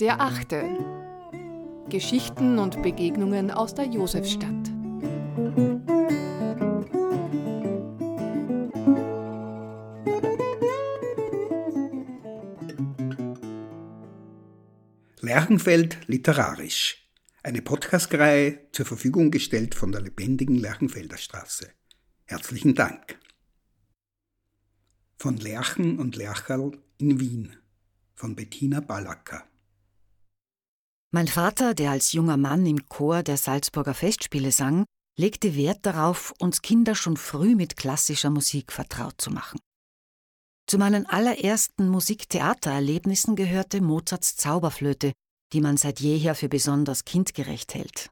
Der achte. Geschichten und Begegnungen aus der Josefstadt. Lerchenfeld literarisch. Eine Podcastreihe zur Verfügung gestellt von der lebendigen Lerchenfelder Straße. Herzlichen Dank. Von Lerchen und Lercherl in Wien von Bettina Ballacker. Mein Vater, der als junger Mann im Chor der Salzburger Festspiele sang, legte Wert darauf, uns Kinder schon früh mit klassischer Musik vertraut zu machen. Zu meinen allerersten Musiktheatererlebnissen gehörte Mozarts Zauberflöte, die man seit jeher für besonders kindgerecht hält.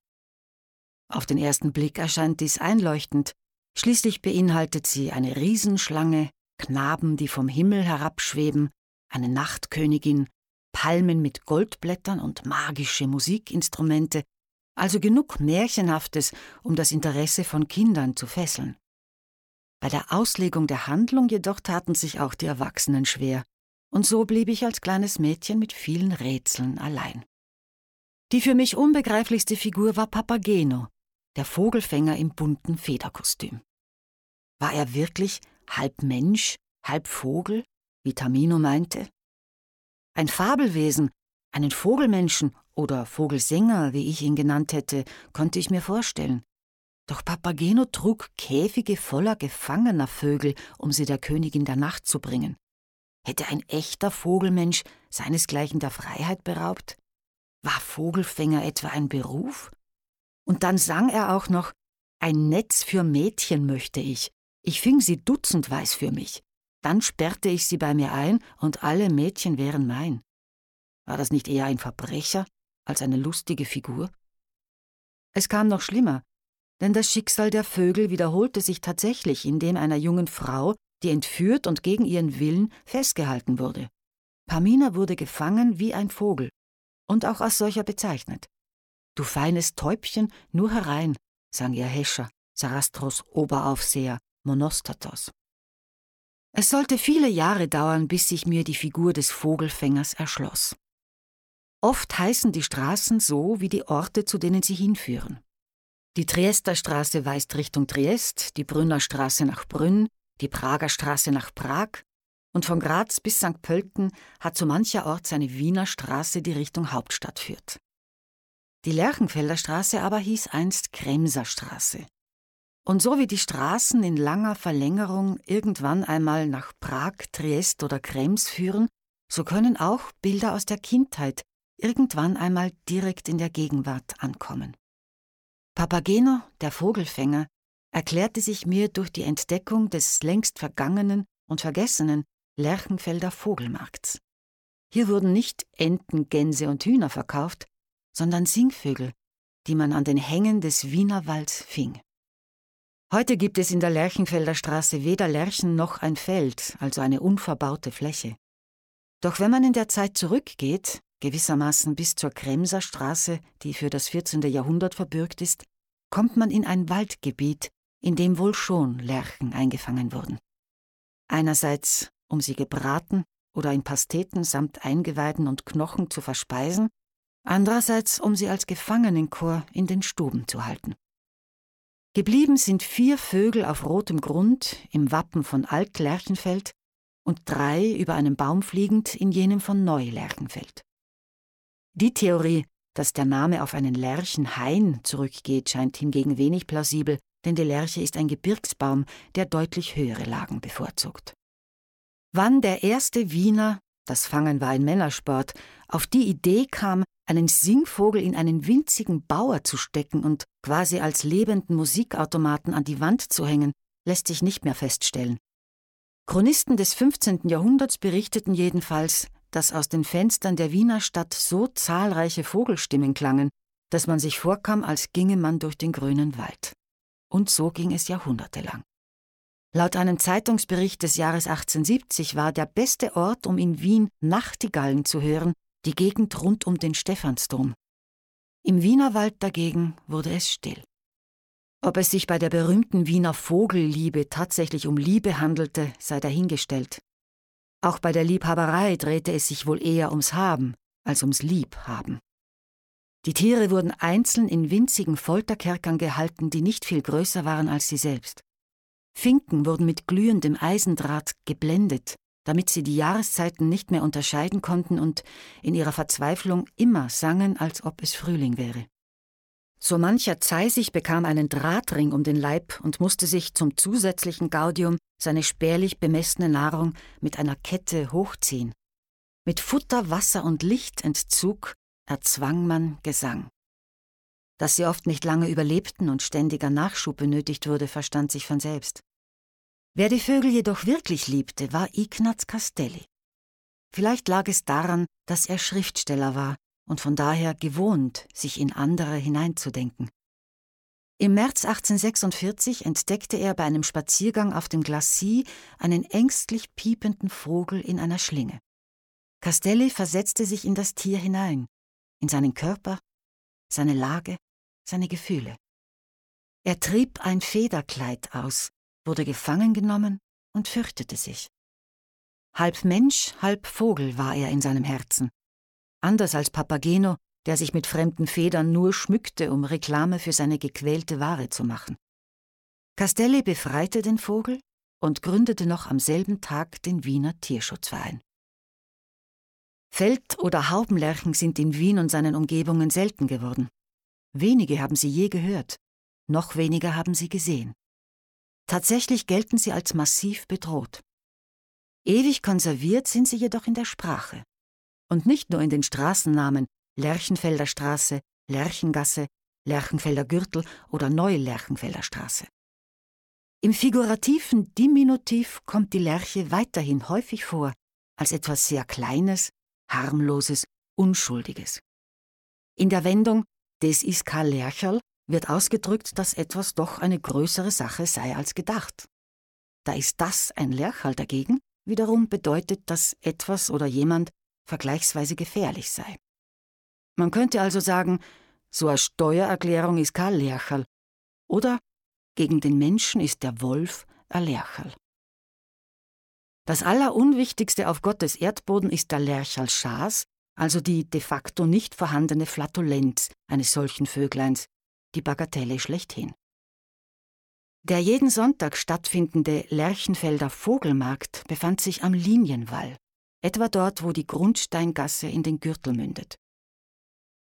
Auf den ersten Blick erscheint dies einleuchtend, schließlich beinhaltet sie eine Riesenschlange, Knaben, die vom Himmel herabschweben, eine Nachtkönigin, Palmen mit Goldblättern und magische Musikinstrumente, also genug Märchenhaftes, um das Interesse von Kindern zu fesseln. Bei der Auslegung der Handlung jedoch taten sich auch die Erwachsenen schwer, und so blieb ich als kleines Mädchen mit vielen Rätseln allein. Die für mich unbegreiflichste Figur war Papageno, der Vogelfänger im bunten Federkostüm. War er wirklich halb Mensch, halb Vogel, wie Tamino meinte? Ein Fabelwesen, einen Vogelmenschen oder Vogelsänger, wie ich ihn genannt hätte, konnte ich mir vorstellen. Doch Papageno trug Käfige voller gefangener Vögel, um sie der Königin der Nacht zu bringen. Hätte ein echter Vogelmensch seinesgleichen der Freiheit beraubt? War Vogelfänger etwa ein Beruf? Und dann sang er auch noch Ein Netz für Mädchen möchte ich. Ich fing sie dutzendweis für mich. Dann sperrte ich sie bei mir ein, und alle Mädchen wären mein. War das nicht eher ein Verbrecher als eine lustige Figur? Es kam noch schlimmer. Denn das Schicksal der Vögel wiederholte sich tatsächlich in dem einer jungen Frau, die entführt und gegen ihren Willen festgehalten wurde. Pamina wurde gefangen wie ein Vogel und auch als solcher bezeichnet. Du feines Täubchen, nur herein, sang ihr Hescher, Sarastros Oberaufseher, Monostatos. Es sollte viele Jahre dauern, bis sich mir die Figur des Vogelfängers erschloss. Oft heißen die Straßen so wie die Orte, zu denen sie hinführen. Die Triester Straße weist Richtung Triest, die Brünner Straße nach Brünn, die Prager Straße nach Prag und von Graz bis St. Pölten hat so mancher Ort seine Wiener Straße, die Richtung Hauptstadt führt. Die Lerchenfelder Straße aber hieß einst Kremser Straße. Und so wie die Straßen in langer Verlängerung irgendwann einmal nach Prag, Triest oder Krems führen, so können auch Bilder aus der Kindheit irgendwann einmal direkt in der Gegenwart ankommen. Papageno, der Vogelfänger, erklärte sich mir durch die Entdeckung des längst vergangenen und vergessenen Lerchenfelder Vogelmarkts. Hier wurden nicht Enten, Gänse und Hühner verkauft, sondern Singvögel, die man an den Hängen des Wienerwalds fing. Heute gibt es in der Lerchenfelder Straße weder Lerchen noch ein Feld, also eine unverbaute Fläche. Doch wenn man in der Zeit zurückgeht, gewissermaßen bis zur Kremser Straße, die für das 14. Jahrhundert verbürgt ist, kommt man in ein Waldgebiet, in dem wohl schon Lerchen eingefangen wurden. Einerseits, um sie gebraten oder in Pasteten samt Eingeweiden und Knochen zu verspeisen, andererseits, um sie als Gefangenenchor in den Stuben zu halten. Geblieben sind vier Vögel auf rotem Grund im Wappen von Alt-Lerchenfeld und drei über einem Baum fliegend in jenem von Neu-Lerchenfeld. Die Theorie, dass der Name auf einen Lärchenhain zurückgeht, scheint hingegen wenig plausibel, denn die Lerche ist ein Gebirgsbaum, der deutlich höhere Lagen bevorzugt. Wann der erste Wiener, das Fangen war ein Männersport, auf die Idee kam, einen Singvogel in einen winzigen Bauer zu stecken und quasi als lebenden Musikautomaten an die Wand zu hängen, lässt sich nicht mehr feststellen. Chronisten des 15. Jahrhunderts berichteten jedenfalls, dass aus den Fenstern der Wiener Stadt so zahlreiche Vogelstimmen klangen, dass man sich vorkam, als ginge man durch den grünen Wald. Und so ging es jahrhundertelang. Laut einem Zeitungsbericht des Jahres 1870 war der beste Ort, um in Wien Nachtigallen zu hören, die Gegend rund um den Stephansdom. Im Wienerwald dagegen wurde es still. Ob es sich bei der berühmten Wiener Vogelliebe tatsächlich um Liebe handelte, sei dahingestellt. Auch bei der Liebhaberei drehte es sich wohl eher ums Haben als ums Liebhaben. Die Tiere wurden einzeln in winzigen Folterkerkern gehalten, die nicht viel größer waren als sie selbst. Finken wurden mit glühendem Eisendraht geblendet, damit sie die Jahreszeiten nicht mehr unterscheiden konnten und in ihrer Verzweiflung immer sangen, als ob es Frühling wäre. So mancher Zeisig bekam einen Drahtring um den Leib und musste sich zum zusätzlichen Gaudium seine spärlich bemessene Nahrung mit einer Kette hochziehen. Mit Futter, Wasser und Lichtentzug erzwang man Gesang. Dass sie oft nicht lange überlebten und ständiger Nachschub benötigt wurde, verstand sich von selbst. Wer die Vögel jedoch wirklich liebte, war Ignaz Castelli. Vielleicht lag es daran, dass er Schriftsteller war und von daher gewohnt, sich in andere hineinzudenken. Im März 1846 entdeckte er bei einem Spaziergang auf dem Glacis einen ängstlich piependen Vogel in einer Schlinge. Castelli versetzte sich in das Tier hinein, in seinen Körper, seine Lage, seine Gefühle. Er trieb ein Federkleid aus, wurde gefangen genommen und fürchtete sich. Halb Mensch, halb Vogel war er in seinem Herzen, Anders als Papageno, der sich mit fremden Federn nur schmückte, um Reklame für seine gequälte Ware zu machen. Castelli befreite den Vogel und gründete noch am selben Tag den Wiener Tierschutzverein. Feld- oder Haubenlerchen sind in Wien und seinen Umgebungen selten geworden. Wenige haben sie je gehört, noch weniger haben sie gesehen. Tatsächlich gelten sie als massiv bedroht. Ewig konserviert sind sie jedoch in der Sprache. Und nicht nur in den Straßennamen Lerchenfelder Straße, Lerchengasse, Lerchenfelder Gürtel oder Neu-Lerchenfelder Straße. Im figurativen Diminutiv kommt die Lerche weiterhin häufig vor als etwas sehr Kleines, harmloses, Unschuldiges. In der Wendung des is ka Lercherl wird ausgedrückt, dass etwas doch eine größere Sache sei als gedacht. Da ist das ein Lercherl dagegen wiederum bedeutet, dass etwas oder jemand vergleichsweise gefährlich sei. Man könnte also sagen, so eine Steuererklärung ist kein Lercherl. Oder gegen den Menschen ist der Wolf ein Lercherl. Das Allerunwichtigste auf Gottes Erdboden ist der Lercherl Schaas, also die de facto nicht vorhandene Flatulenz eines solchen Vögleins, die Bagatelle schlechthin. Der jeden Sonntag stattfindende Lerchenfelder Vogelmarkt befand sich am Linienwall etwa dort, wo die Grundsteingasse in den Gürtel mündet.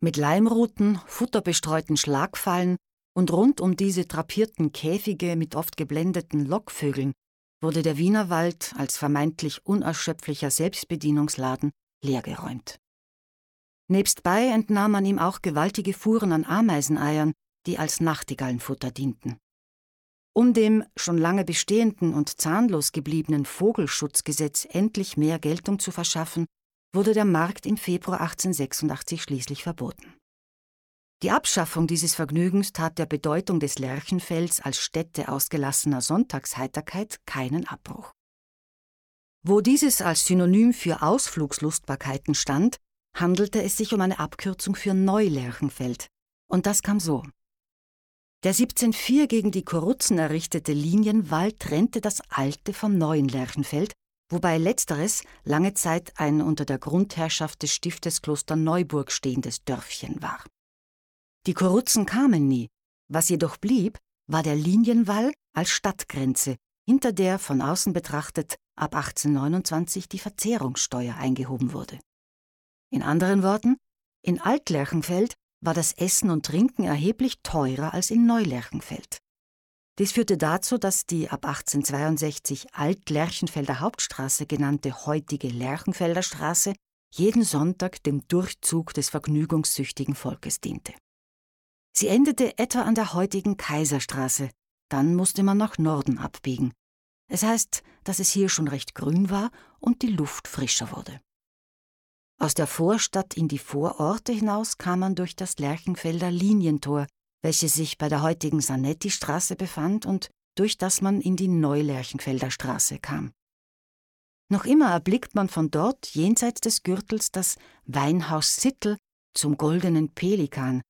Mit Leimruten, futterbestreuten Schlagfallen und rund um diese drapierten Käfige mit oft geblendeten Lockvögeln wurde der Wienerwald als vermeintlich unerschöpflicher Selbstbedienungsladen leergeräumt. Nebstbei entnahm man ihm auch gewaltige Fuhren an Ameiseneiern, die als Nachtigallenfutter dienten. Um dem schon lange bestehenden und zahnlos gebliebenen Vogelschutzgesetz endlich mehr Geltung zu verschaffen, wurde der Markt im Februar 1886 schließlich verboten. Die Abschaffung dieses Vergnügens tat der Bedeutung des Lerchenfelds als Stätte ausgelassener Sonntagsheiterkeit keinen Abbruch. Wo dieses als Synonym für Ausflugslustbarkeiten stand, handelte es sich um eine Abkürzung für Neulerchenfeld. Und das kam so. Der 1704 gegen die Korutzen errichtete Linienwall trennte das alte vom neuen Lerchenfeld, wobei letzteres lange Zeit ein unter der Grundherrschaft des Stiftes Kloster Neuburg stehendes Dörfchen war. Die Korutzen kamen nie, was jedoch blieb, war der Linienwall als Stadtgrenze, hinter der von außen betrachtet ab 1829 die Verzehrungssteuer eingehoben wurde. In anderen Worten, in Altlerchenfeld war das Essen und Trinken erheblich teurer als in Neulerchenfeld. Dies führte dazu, dass die ab 1862 Alt-Lerchenfelder Hauptstraße genannte heutige Lerchenfelder Straße jeden Sonntag dem Durchzug des vergnügungssüchtigen Volkes diente. Sie endete etwa an der heutigen Kaiserstraße, dann musste man nach Norden abbiegen. Es heißt, dass es hier schon recht grün war und die Luft frischer wurde. Aus der Vorstadt in die Vororte hinaus kam man durch das Lerchenfelder Linientor, welches sich bei der heutigen Sanetti-Straße befand und durch das man in die Neulerchenfelder Straße kam. Noch immer erblickt man von dort jenseits des Gürtels das Weinhaus Sittel zum goldenen Pelikan,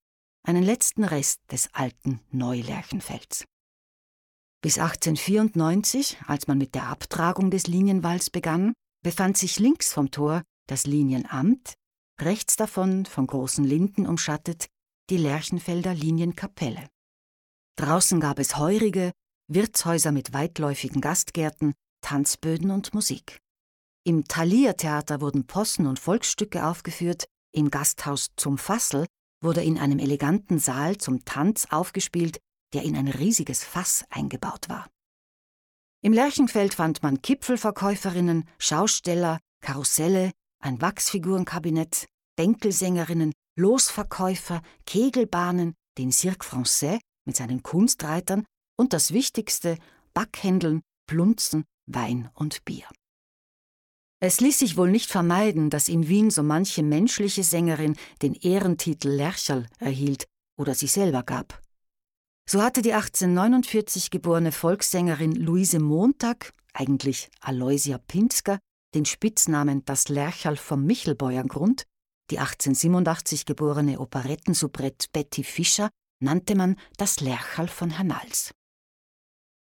einen letzten Rest des alten Neulerchenfelds. Bis 1894, als man mit der Abtragung des Linienwalls begann, befand sich links vom Tor das Linienamt, rechts davon, von großen Linden umschattet, die Lerchenfelder Lienienkapelle. Draußen gab es heurige, Wirtshäuser mit weitläufigen Gastgärten, Tanzböden und Musik. Im Thalia-Theater wurden Possen und Volksstücke aufgeführt, im Gasthaus zum Fassel wurde in einem eleganten Saal zum Tanz aufgespielt, der in ein riesiges Fass eingebaut war. Im Lerchenfeld fand man Kipfelverkäuferinnen, Schausteller, Karusselle, ein Wachsfigurenkabinett, Bänkelsängerinnen, Losverkäufer, Kegelbahnen, den Cirque Français mit seinen Kunstreitern und das Wichtigste, Backhändeln, Plunzen, Wein und Bier. Es ließ sich wohl nicht vermeiden, dass in Wien so manche menschliche Sängerin den Ehrentitel Lercherl erhielt oder sich selber gab. So hatte die 1849 geborene Volkssängerin Luise Montag, eigentlich Aloysia Pinsker, den Spitznamen das Lercherl vom Michelbeuergrund, die 1887 geborene Operettensoubrette Betty Fischer nannte man das Lercherl von Hernals.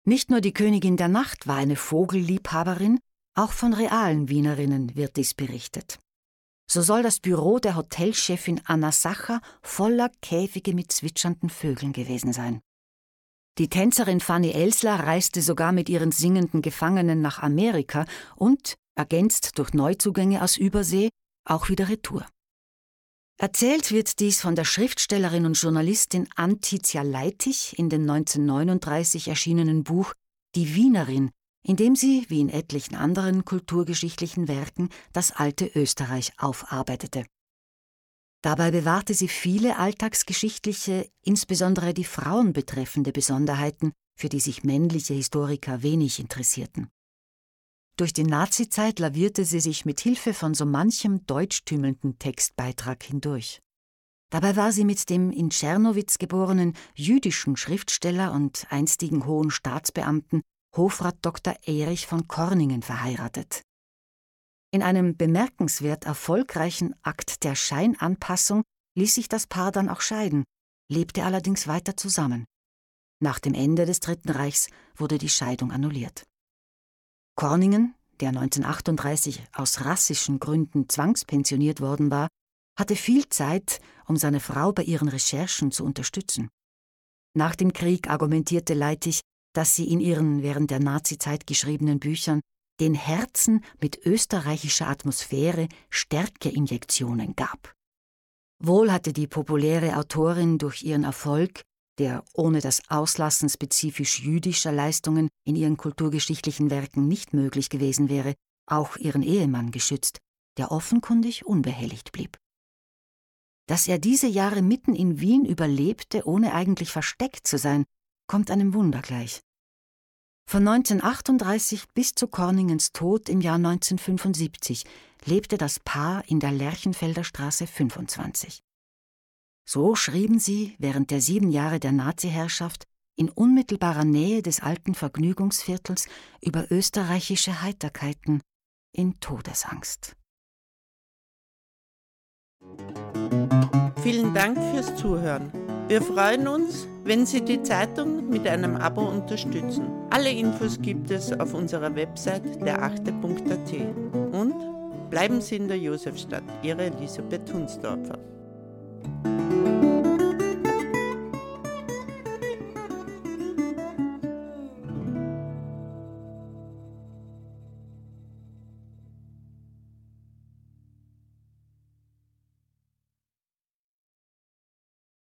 Nicht nur die Königin der Nacht war eine Vogelliebhaberin, auch von realen Wienerinnen wird dies berichtet. So soll das Büro der Hotelchefin Anna Sacher voller Käfige mit zwitschernden Vögeln gewesen sein. Die Tänzerin Fanny Elsler reiste sogar mit ihren singenden Gefangenen nach Amerika und, ergänzt durch Neuzugänge aus Übersee, auch wieder Retour. Erzählt wird dies von der Schriftstellerin und Journalistin Antizia Leitig in dem 1939 erschienenen Buch Die Wienerin in dem sie, wie in etlichen anderen kulturgeschichtlichen Werken, das alte Österreich aufarbeitete. Dabei bewahrte sie viele alltagsgeschichtliche, insbesondere die Frauen betreffende Besonderheiten, für die sich männliche Historiker wenig interessierten. Durch die Nazizeit lavierte sie sich mit Hilfe von so manchem deutschtümelnden Textbeitrag hindurch. Dabei war sie mit dem in Tschernowitz geborenen jüdischen Schriftsteller und einstigen hohen Staatsbeamten Hofrat Dr. Erich von Korningen verheiratet. In einem bemerkenswert erfolgreichen Akt der Scheinanpassung ließ sich das Paar dann auch scheiden, lebte allerdings weiter zusammen. Nach dem Ende des Dritten Reichs wurde die Scheidung annulliert. Korningen, der 1938 aus rassischen Gründen zwangspensioniert worden war, hatte viel Zeit, um seine Frau bei ihren Recherchen zu unterstützen. Nach dem Krieg argumentierte Leitig, dass sie in ihren während der Nazizeit geschriebenen Büchern den Herzen mit österreichischer Atmosphäre Stärkeinjektionen gab. Wohl hatte die populäre Autorin durch ihren Erfolg, der ohne das Auslassen spezifisch jüdischer Leistungen in ihren kulturgeschichtlichen Werken nicht möglich gewesen wäre, auch ihren Ehemann geschützt, der offenkundig unbehelligt blieb. Dass er diese Jahre mitten in Wien überlebte, ohne eigentlich versteckt zu sein, kommt einem Wunder gleich. Von 1938 bis zu Korningens Tod im Jahr 1975 lebte das Paar in der Lerchenfelder Straße 25. So schrieben sie während der sieben Jahre der Nazi-Herrschaft in unmittelbarer Nähe des alten Vergnügungsviertels über österreichische Heiterkeiten in Todesangst. Vielen Dank fürs Zuhören. Wir freuen uns, wenn Sie die Zeitung mit einem Abo unterstützen. Alle Infos gibt es auf unserer Website derachte.at. Und bleiben Sie in der Josefstadt, Ihre Elisabeth Hunsdorfer.